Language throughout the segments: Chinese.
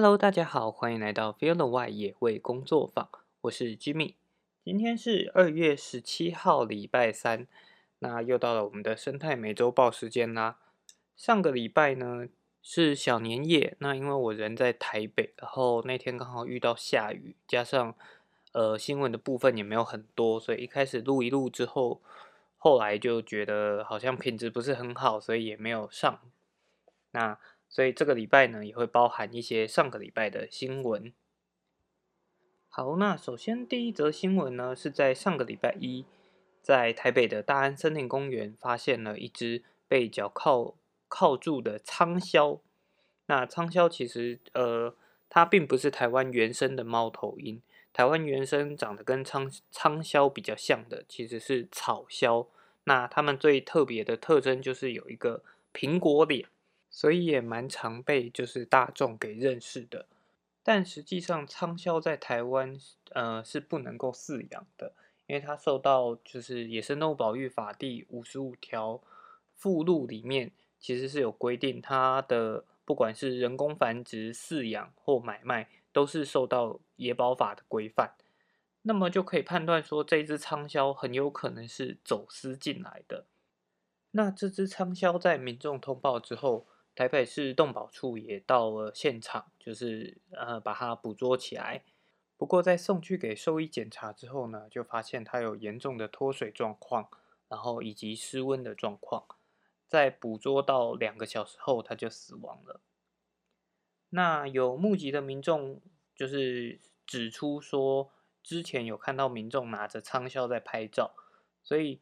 Hello，大家好，欢迎来到 Feel the Y 野味工作坊，我是 Jimmy。今天是二月十七号，礼拜三，那又到了我们的生态美洲报时间啦。上个礼拜呢是小年夜，那因为我人在台北，然后那天刚好遇到下雨，加上呃新闻的部分也没有很多，所以一开始录一录之后，后来就觉得好像品质不是很好，所以也没有上。那所以这个礼拜呢，也会包含一些上个礼拜的新闻。好，那首先第一则新闻呢，是在上个礼拜一，在台北的大安森林公园发现了一只被脚铐铐住的仓鸮。那仓鸮其实呃，它并不是台湾原生的猫头鹰，台湾原生长得跟仓仓鸮比较像的，其实是草鸮。那它们最特别的特征就是有一个苹果脸。所以也蛮常被就是大众给认识的，但实际上仓鸮在台湾呃是不能够饲养的，因为它受到就是野生动物保育法第五十五条附录里面其实是有规定，它的不管是人工繁殖、饲养或买卖，都是受到野保法的规范。那么就可以判断说，这只仓鸮很有可能是走私进来的。那这只仓鸮在民众通报之后，台北市动保处也到了现场，就是呃把它捕捉起来。不过在送去给兽医检查之后呢，就发现它有严重的脱水状况，然后以及失温的状况。在捕捉到两个小时后，它就死亡了。那有目击的民众就是指出说，之前有看到民众拿着仓鸮在拍照，所以。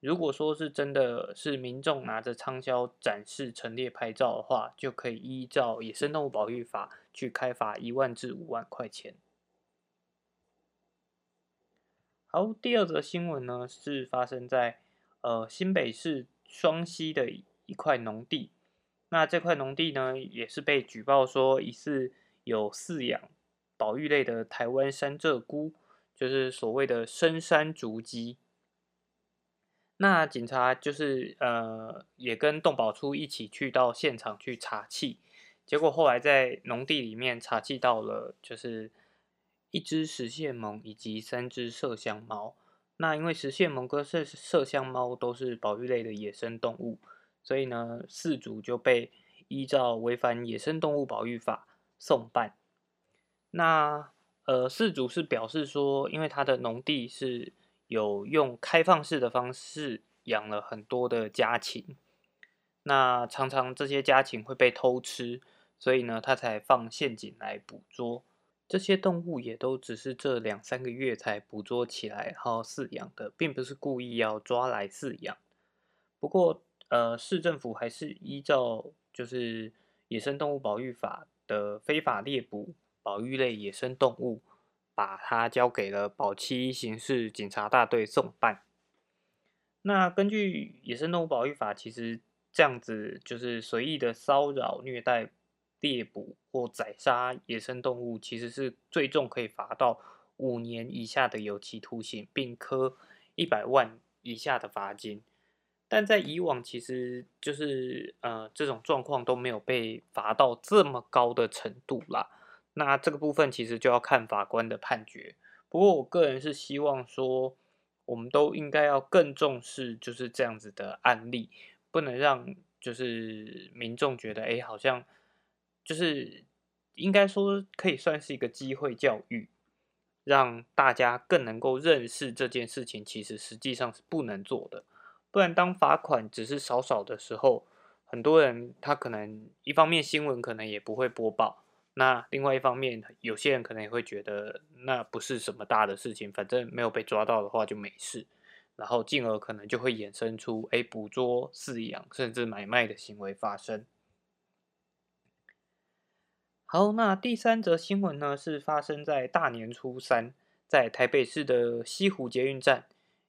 如果说是真的是民众拿着仓鸮展示陈列拍照的话，就可以依照野生动物保育法去开罚一万至五万块钱。好，第二则新闻呢是发生在呃新北市双溪的一块农地，那这块农地呢也是被举报说疑似有饲养保育类的台湾山鹧鸪，就是所谓的深山竹鸡。那警察就是呃，也跟动保处一起去到现场去查气，结果后来在农地里面查气到了，就是一只石蟹獴以及三只麝香猫。那因为石蟹獴跟麝麝香猫都是保育类的野生动物，所以呢，饲主就被依照违反野生动物保育法送办。那呃，饲主是表示说，因为他的农地是。有用开放式的方式养了很多的家禽，那常常这些家禽会被偷吃，所以呢，他才放陷阱来捕捉这些动物，也都只是这两三个月才捕捉起来，然后饲养的，并不是故意要抓来饲养。不过，呃，市政府还是依照就是野生动物保育法的非法猎捕保育类野生动物。把它交给了保七刑事警察大队送办。那根据野生动物保育法，其实这样子就是随意的骚扰、虐待、猎捕或宰杀野生动物，其实是最重可以罚到五年以下的有期徒刑，并科一百万以下的罚金。但在以往，其实就是呃这种状况都没有被罚到这么高的程度啦。那这个部分其实就要看法官的判决。不过我个人是希望说，我们都应该要更重视就是这样子的案例，不能让就是民众觉得，哎，好像就是应该说可以算是一个机会教育，让大家更能够认识这件事情，其实实际上是不能做的。不然当罚款只是少少的时候，很多人他可能一方面新闻可能也不会播报。那另外一方面，有些人可能也会觉得那不是什么大的事情，反正没有被抓到的话就没事，然后进而可能就会衍生出哎捕捉、饲养甚至买卖的行为发生。好，那第三则新闻呢是发生在大年初三，在台北市的西湖捷运站，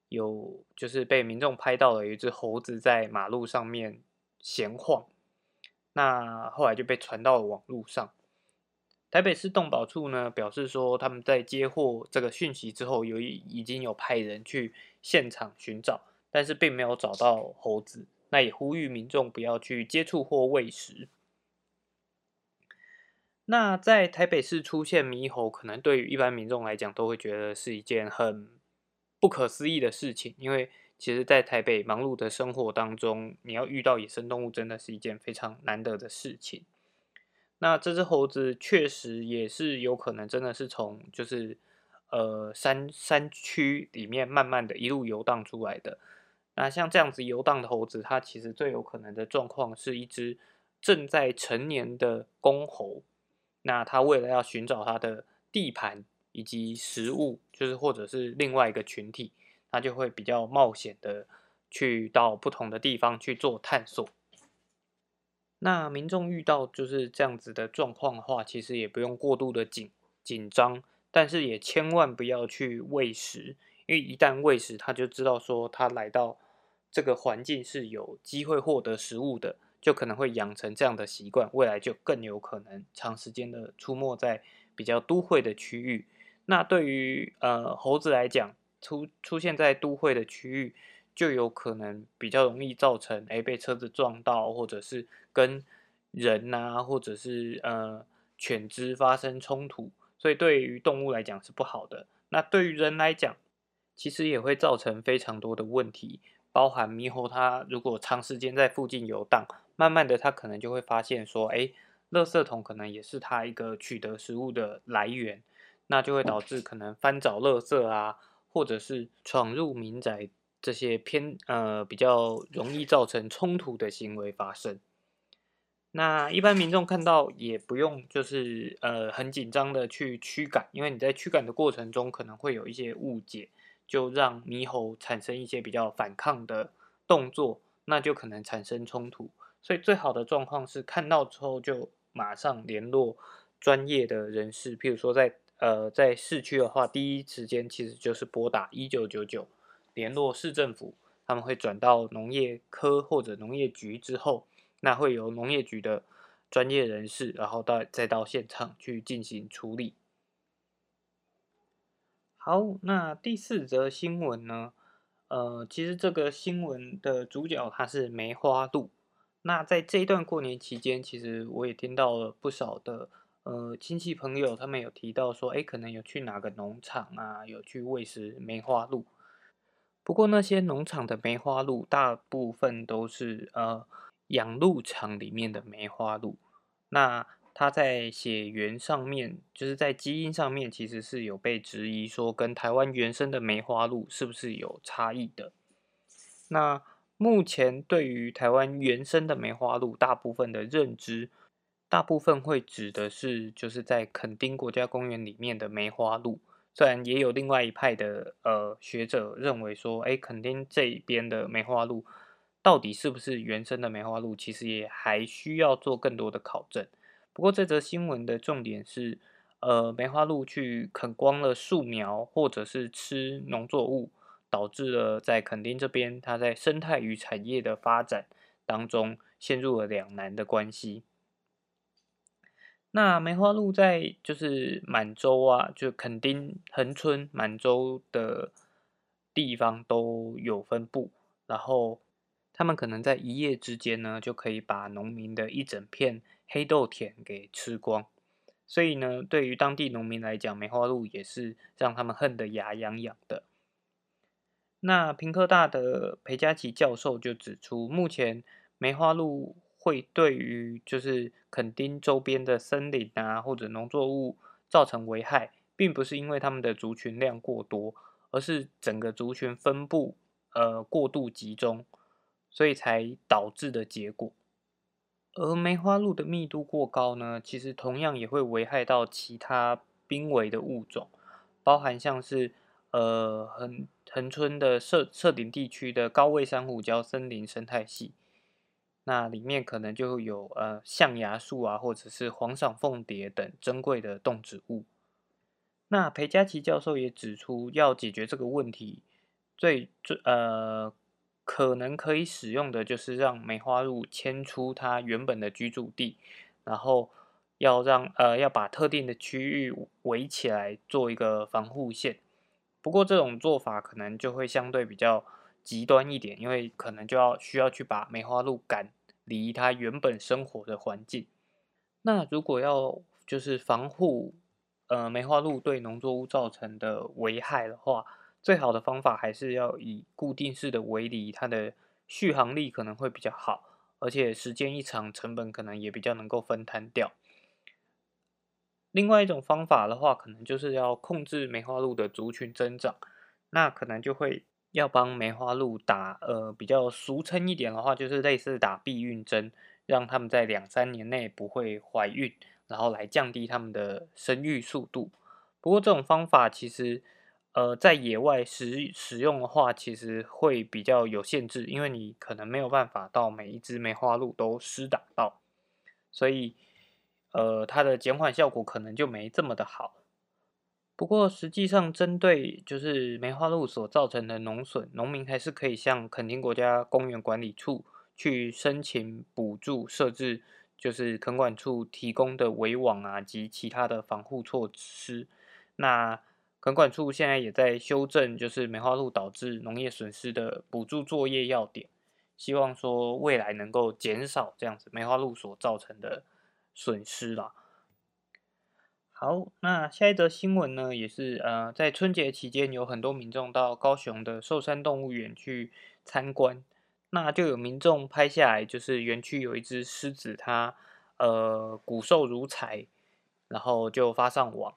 有就是被民众拍到了一只猴子在马路上面闲晃，那后来就被传到了网络上。台北市动保处呢表示说，他们在接获这个讯息之后，有已经有派人去现场寻找，但是并没有找到猴子。那也呼吁民众不要去接触或喂食。那在台北市出现猕猴，可能对于一般民众来讲，都会觉得是一件很不可思议的事情，因为其实，在台北忙碌的生活当中，你要遇到野生动物，真的是一件非常难得的事情。那这只猴子确实也是有可能，真的是从就是呃山山区里面慢慢的一路游荡出来的。那像这样子游荡的猴子，它其实最有可能的状况，是一只正在成年的公猴。那它为了要寻找它的地盘以及食物，就是或者是另外一个群体，它就会比较冒险的去到不同的地方去做探索。那民众遇到就是这样子的状况的话，其实也不用过度的紧紧张，但是也千万不要去喂食，因为一旦喂食，他就知道说他来到这个环境是有机会获得食物的。就可能会养成这样的习惯，未来就更有可能长时间的出没在比较都会的区域。那对于呃猴子来讲，出出现在都会的区域，就有可能比较容易造成哎被车子撞到，或者是跟人呐，或者是呃犬只发生冲突，所以对于动物来讲是不好的。那对于人来讲，其实也会造成非常多的问题，包含猕猴它如果长时间在附近游荡。慢慢的，它可能就会发现说，哎，垃圾桶可能也是它一个取得食物的来源，那就会导致可能翻找垃圾啊，或者是闯入民宅这些偏呃比较容易造成冲突的行为发生。那一般民众看到也不用就是呃很紧张的去驱赶，因为你在驱赶的过程中可能会有一些误解，就让猕猴产生一些比较反抗的动作，那就可能产生冲突。所以最好的状况是看到之后就马上联络专业的人士，譬如说在呃在市区的话，第一时间其实就是拨打一九九九联络市政府，他们会转到农业科或者农业局之后，那会由农业局的专业人士，然后到再到现场去进行处理。好，那第四则新闻呢？呃，其实这个新闻的主角它是梅花鹿。那在这一段过年期间，其实我也听到了不少的呃亲戚朋友，他们有提到说，哎，可能有去哪个农场啊，有去喂食梅花鹿。不过那些农场的梅花鹿，大部分都是呃养鹿场里面的梅花鹿。那它在血缘上面，就是在基因上面，其实是有被质疑说，跟台湾原生的梅花鹿是不是有差异的？那。目前对于台湾原生的梅花鹿，大部分的认知，大部分会指的是就是在垦丁国家公园里面的梅花鹿。虽然也有另外一派的呃学者认为说，哎，垦丁这边的梅花鹿到底是不是原生的梅花鹿，其实也还需要做更多的考证。不过这则新闻的重点是，呃，梅花鹿去啃光了树苗，或者是吃农作物。导致了在垦丁这边，它在生态与产业的发展当中陷入了两难的关系。那梅花鹿在就是满洲啊，就垦丁、恒春、满洲的地方都有分布，然后他们可能在一夜之间呢，就可以把农民的一整片黑豆田给吃光。所以呢，对于当地农民来讲，梅花鹿也是让他们恨得牙痒痒的。那平科大的裴佳琪教授就指出，目前梅花鹿会对于就是垦丁周边的森林啊或者农作物造成危害，并不是因为它们的族群量过多，而是整个族群分布呃过度集中，所以才导致的结果。而梅花鹿的密度过高呢，其实同样也会危害到其他濒危的物种，包含像是。呃，横横村的设设顶地区的高位珊瑚礁森林生态系，那里面可能就有呃象牙树啊，或者是黄裳凤蝶等珍贵的动植物。那裴佳琪教授也指出，要解决这个问题，最最呃可能可以使用的就是让梅花鹿迁出它原本的居住地，然后要让呃要把特定的区域围起来，做一个防护线。不过这种做法可能就会相对比较极端一点，因为可能就要需要去把梅花鹿赶离它原本生活的环境。那如果要就是防护呃梅花鹿对农作物造成的危害的话，最好的方法还是要以固定式的围篱，它的续航力可能会比较好，而且时间一长，成本可能也比较能够分摊掉。另外一种方法的话，可能就是要控制梅花鹿的族群增长，那可能就会要帮梅花鹿打呃比较俗称一点的话，就是类似打避孕针，让他们在两三年内不会怀孕，然后来降低他们的生育速度。不过这种方法其实呃在野外使使用的话，其实会比较有限制，因为你可能没有办法到每一只梅花鹿都施打到，所以。呃，它的减缓效果可能就没这么的好。不过实际上，针对就是梅花鹿所造成的农损，农民还是可以向垦丁国家公园管理处去申请补助，设置就是垦管处提供的围网啊及其他的防护措施。那垦管处现在也在修正，就是梅花鹿导致农业损失的补助作业要点，希望说未来能够减少这样子梅花鹿所造成的。损失啦。好，那下一则新闻呢，也是呃，在春节期间有很多民众到高雄的寿山动物园去参观，那就有民众拍下来，就是园区有一只狮子，它呃骨瘦如柴，然后就发上网。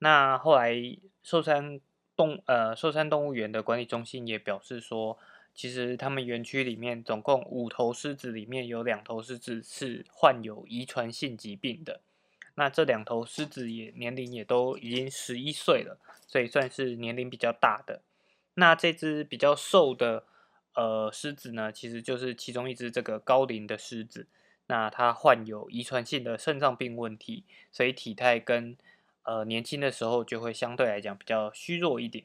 那后来寿山动呃寿山动物园的管理中心也表示说。其实他们园区里面总共五头狮子，里面有两头狮子是患有遗传性疾病的。那这两头狮子也年龄也都已经十一岁了，所以算是年龄比较大的。那这只比较瘦的呃狮子呢，其实就是其中一只这个高龄的狮子。那它患有遗传性的肾脏病问题，所以体态跟呃年轻的时候就会相对来讲比较虚弱一点。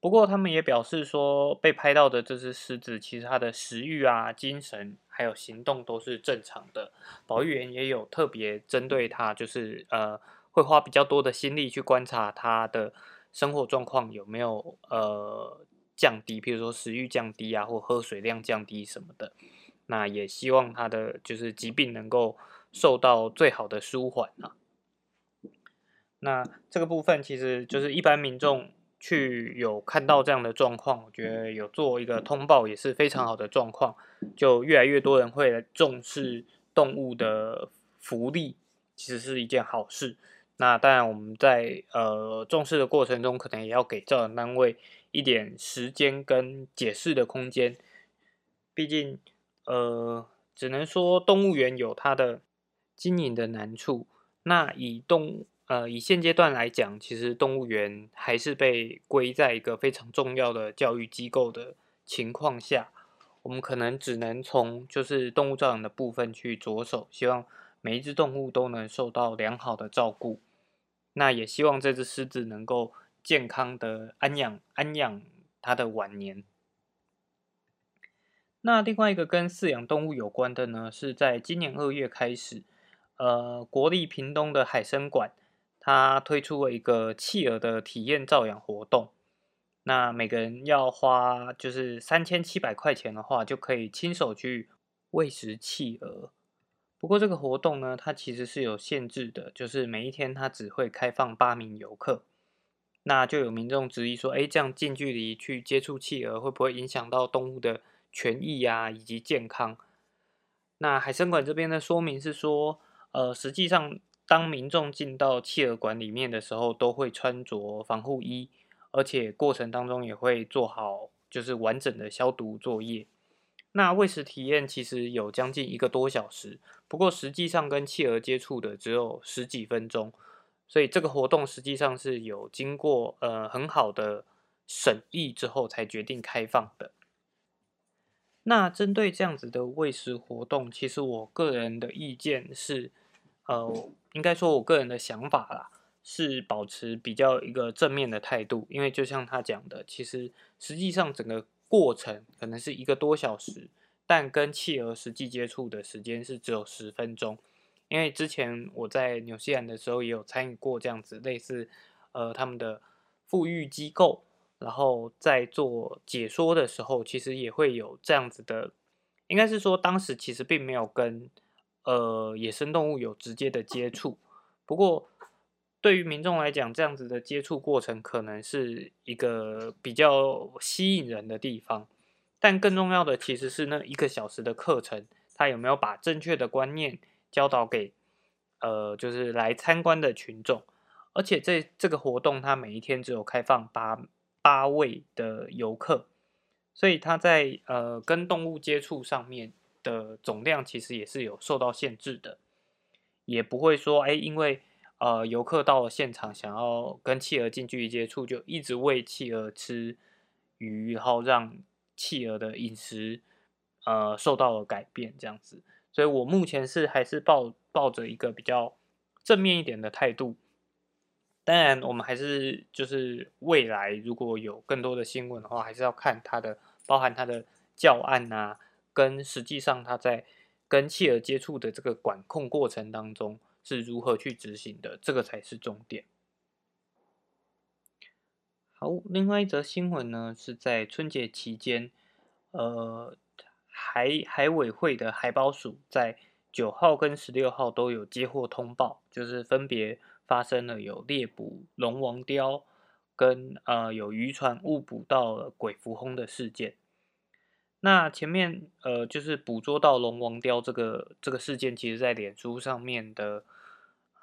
不过，他们也表示说，被拍到的这只狮子，其实它的食欲啊、精神还有行动都是正常的。保育员也有特别针对他，就是呃，会花比较多的心力去观察他的生活状况有没有呃降低，比如说食欲降低啊，或喝水量降低什么的。那也希望他的就是疾病能够受到最好的舒缓啊。那这个部分其实就是一般民众。去有看到这样的状况，我觉得有做一个通报也是非常好的状况，就越来越多人会重视动物的福利，其实是一件好事。那当然我们在呃重视的过程中，可能也要给照养单位一点时间跟解释的空间，毕竟呃只能说动物园有它的经营的难处，那以动。呃，以现阶段来讲，其实动物园还是被归在一个非常重要的教育机构的情况下，我们可能只能从就是动物照养的部分去着手，希望每一只动物都能受到良好的照顾。那也希望这只狮子能够健康的安养安养它的晚年。那另外一个跟饲养动物有关的呢，是在今年二月开始，呃，国立屏东的海生馆。他推出了一个企鹅的体验照养活动，那每个人要花就是三千七百块钱的话，就可以亲手去喂食企鹅。不过这个活动呢，它其实是有限制的，就是每一天它只会开放八名游客。那就有民众质疑说，哎，这样近距离去接触企鹅，会不会影响到动物的权益呀，以及健康？那海参馆这边的说明是说，呃，实际上。当民众进到企鹅馆里面的时候，都会穿着防护衣，而且过程当中也会做好就是完整的消毒作业。那喂食体验其实有将近一个多小时，不过实际上跟企鹅接触的只有十几分钟，所以这个活动实际上是有经过呃很好的审议之后才决定开放的。那针对这样子的喂食活动，其实我个人的意见是。呃，应该说，我个人的想法啦，是保持比较一个正面的态度，因为就像他讲的，其实实际上整个过程可能是一个多小时，但跟企鹅实际接触的时间是只有十分钟。因为之前我在纽西兰的时候也有参与过这样子类似，呃，他们的富裕机构，然后在做解说的时候，其实也会有这样子的，应该是说当时其实并没有跟。呃，野生动物有直接的接触，不过，对于民众来讲，这样子的接触过程可能是一个比较吸引人的地方。但更重要的其实是那一个小时的课程，他有没有把正确的观念教导给呃，就是来参观的群众。而且这这个活动，它每一天只有开放八八位的游客，所以他在呃跟动物接触上面的总量其实也是有受到限制的，也不会说哎，因为呃游客到了现场想要跟企鹅近距离接触，就一直喂企鹅吃鱼，然后让企鹅的饮食呃受到了改变这样子。所以我目前是还是抱抱着一个比较正面一点的态度。当然，我们还是就是未来如果有更多的新闻的话，还是要看它的包含它的教案啊，跟实际上他在跟企鹅接触的这个管控过程当中是如何去执行的，这个才是重点。好，另外一则新闻呢，是在春节期间，呃，海海委会的海保署在九号跟十六号都有接获通报，就是分别。发生了有猎捕龙王雕跟呃有渔船误捕到了鬼蝠轰的事件。那前面呃就是捕捉到龙王雕这个这个事件，其实在脸书上面的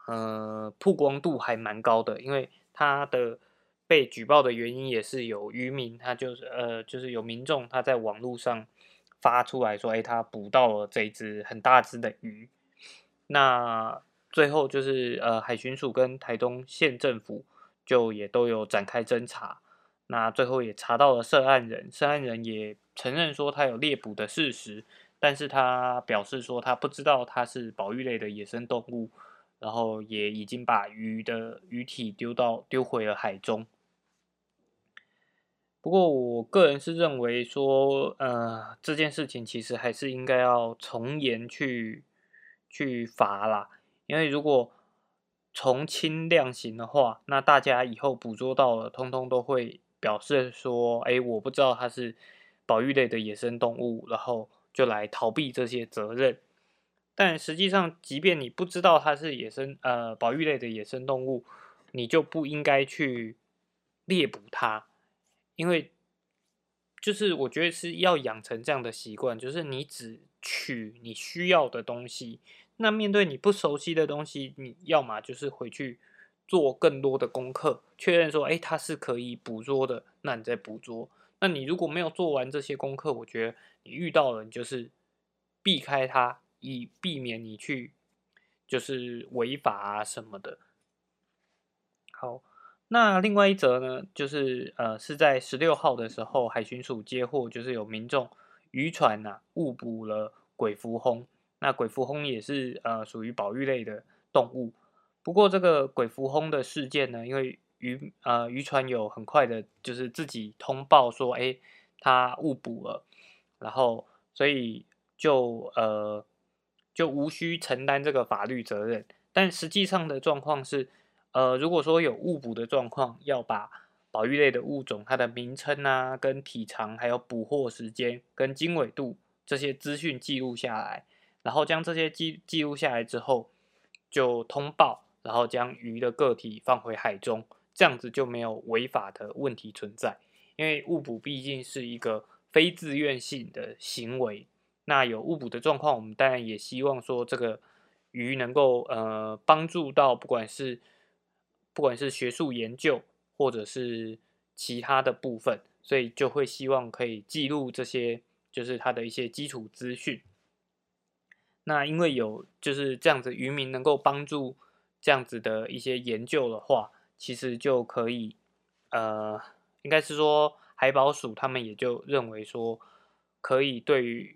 呃曝光度还蛮高的，因为它的被举报的原因也是有渔民，他就是呃就是有民众他在网络上发出来说，哎，他捕到了这一只很大只的鱼，那。最后就是呃，海巡署跟台东县政府就也都有展开侦查，那最后也查到了涉案人，涉案人也承认说他有猎捕的事实，但是他表示说他不知道他是保育类的野生动物，然后也已经把鱼的鱼体丢到丢回了海中。不过我个人是认为说，呃，这件事情其实还是应该要从严去去罚啦。因为如果从轻量刑的话，那大家以后捕捉到了，通通都会表示说：“哎，我不知道它是保育类的野生动物，然后就来逃避这些责任。”但实际上，即便你不知道它是野生呃保育类的野生动物，你就不应该去猎捕它，因为就是我觉得是要养成这样的习惯，就是你只取你需要的东西。那面对你不熟悉的东西，你要么就是回去做更多的功课，确认说，哎，它是可以捕捉的，那你再捕捉。那你如果没有做完这些功课，我觉得你遇到了，你就是避开它，以避免你去就是违法啊什么的。好，那另外一则呢，就是呃，是在十六号的时候，海巡署接获，就是有民众渔船呐误捕了鬼蝠轰。那鬼蝠轰也是呃属于保育类的动物，不过这个鬼蝠轰的事件呢，因为渔呃渔船有很快的，就是自己通报说，哎，他误捕了，然后所以就呃就无需承担这个法律责任。但实际上的状况是，呃如果说有误捕的状况，要把保育类的物种它的名称啊、跟体长、还有捕获时间跟经纬度这些资讯记录下来。然后将这些记记录下来之后，就通报，然后将鱼的个体放回海中，这样子就没有违法的问题存在。因为误捕毕竟是一个非自愿性的行为，那有误捕的状况，我们当然也希望说这个鱼能够呃帮助到不管是不管是学术研究或者是其他的部分，所以就会希望可以记录这些就是它的一些基础资讯。那因为有就是这样子，渔民能够帮助这样子的一些研究的话，其实就可以，呃，应该是说海保署他们也就认为说，可以对于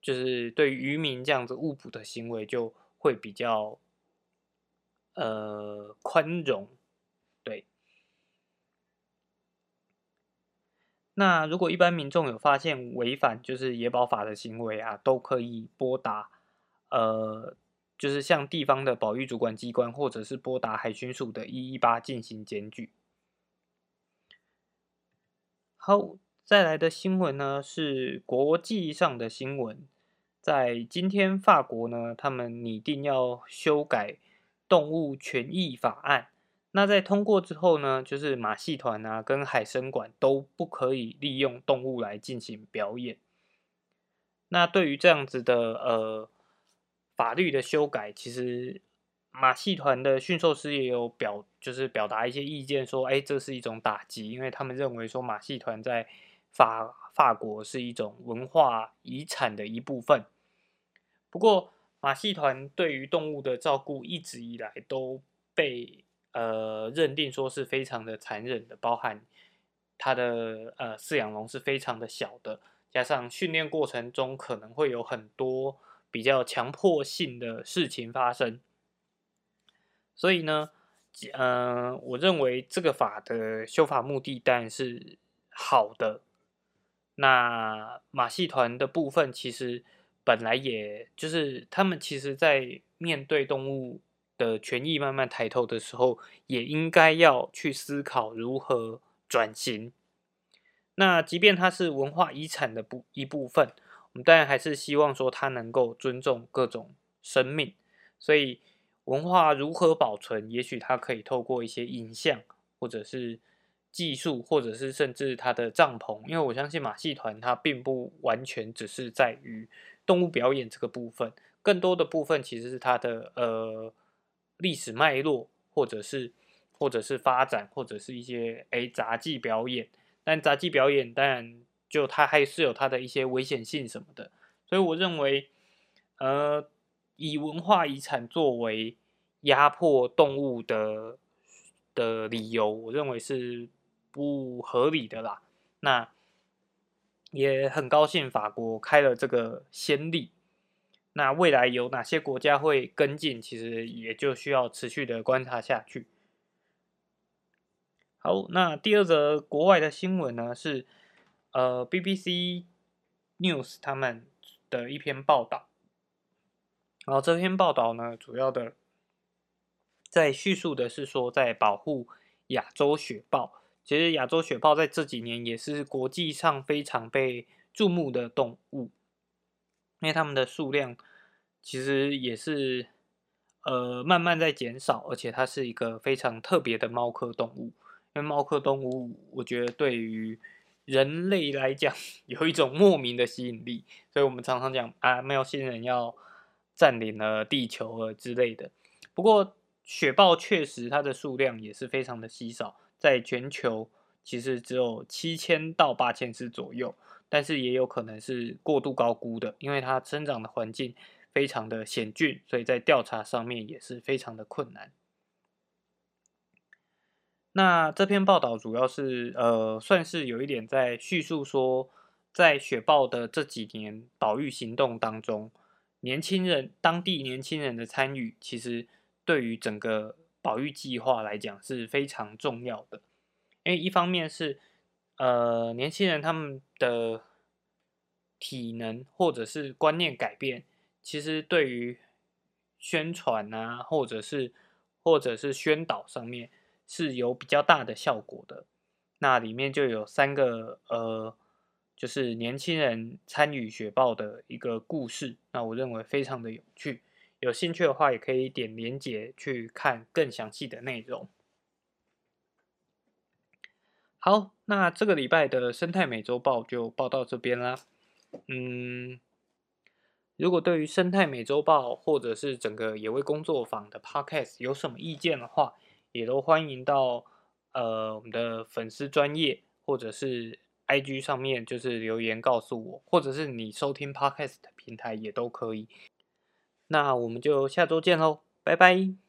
就是对于渔民这样子误捕的行为就会比较，呃，宽容，对。那如果一般民众有发现违反就是野保法的行为啊，都可以拨打。呃，就是向地方的保育主管机关，或者是拨打海巡署的一一八进行检举。好，再来的新闻呢是国际上的新闻，在今天法国呢，他们拟定要修改动物权益法案。那在通过之后呢，就是马戏团啊跟海参馆都不可以利用动物来进行表演。那对于这样子的呃法律的修改，其实马戏团的驯兽师也有表，就是表达一些意见，说，哎，这是一种打击，因为他们认为说马戏团在法法国是一种文化遗产的一部分。不过，马戏团对于动物的照顾一直以来都被呃认定说是非常的残忍的，包含它的呃饲养笼是非常的小的，加上训练过程中可能会有很多比较强迫性的事情发生，所以呢，嗯，我认为这个法的修法目的当然是好的。那马戏团的部分其实。本来也就是他们其实，在面对动物的权益慢慢抬头的时候，也应该要去思考如何转型。那即便它是文化遗产的部一部分，我们当然还是希望说它能够尊重各种生命。所以文化如何保存，也许它可以透过一些影像，或者是技术，或者是甚至它的帐篷。因为我相信马戏团它并不完全只是在于。动物表演这个部分，更多的部分其实是它的呃历史脉络，或者是或者是发展，或者是一些诶杂技表演。但杂技表演当然就它还是有它的一些危险性什么的，所以我认为呃以文化遗产作为压迫动物的的理由，我认为是不合理的啦。那。也很高兴法国开了这个先例，那未来有哪些国家会跟进，其实也就需要持续的观察下去。好，那第二则国外的新闻呢是呃 BBC News 他们的一篇报道，然后这篇报道呢主要的在叙述的是说在保护亚洲雪豹。其实亚洲雪豹在这几年也是国际上非常被注目的动物，因为它们的数量其实也是呃慢慢在减少，而且它是一个非常特别的猫科动物。因为猫科动物，我觉得对于人类来讲有一种莫名的吸引力，所以我们常常讲啊，没有新人要占领了地球了之类的。不过雪豹确实它的数量也是非常的稀少。在全球其实只有七千到八千只左右，但是也有可能是过度高估的，因为它生长的环境非常的险峻，所以在调查上面也是非常的困难。那这篇报道主要是呃，算是有一点在叙述说，在雪豹的这几年保育行动当中，年轻人当地年轻人的参与，其实对于整个。保育计划来讲是非常重要的，因为一方面是呃年轻人他们的体能或者是观念改变，其实对于宣传啊或者是或者是宣导上面是有比较大的效果的。那里面就有三个呃，就是年轻人参与雪豹的一个故事，那我认为非常的有趣。有兴趣的话，也可以点连接去看更详细的内容。好，那这个礼拜的生态美洲报就报到这边啦。嗯，如果对于生态美洲报或者是整个野味工作坊的 Podcast 有什么意见的话，也都欢迎到呃我们的粉丝专业或者是 IG 上面就是留言告诉我，或者是你收听 Podcast 平台也都可以。那我们就下周见喽，拜拜。